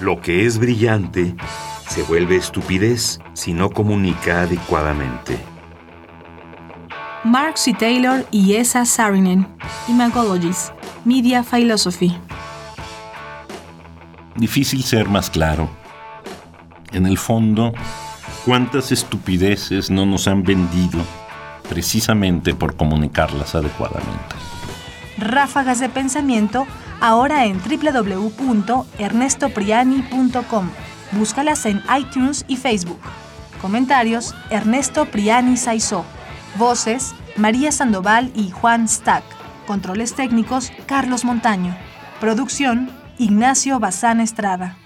Lo que es brillante se vuelve estupidez si no comunica adecuadamente. Mark C. Taylor y Esa Sarinen, Imagologies, Media Philosophy. Difícil ser más claro. En el fondo, ¿cuántas estupideces no nos han vendido precisamente por comunicarlas adecuadamente? Ráfagas de pensamiento ahora en www.ernestopriani.com. Búscalas en iTunes y Facebook. Comentarios: Ernesto Priani Saizó. Voces: María Sandoval y Juan Stack. Controles técnicos: Carlos Montaño. Producción: Ignacio Bazán Estrada.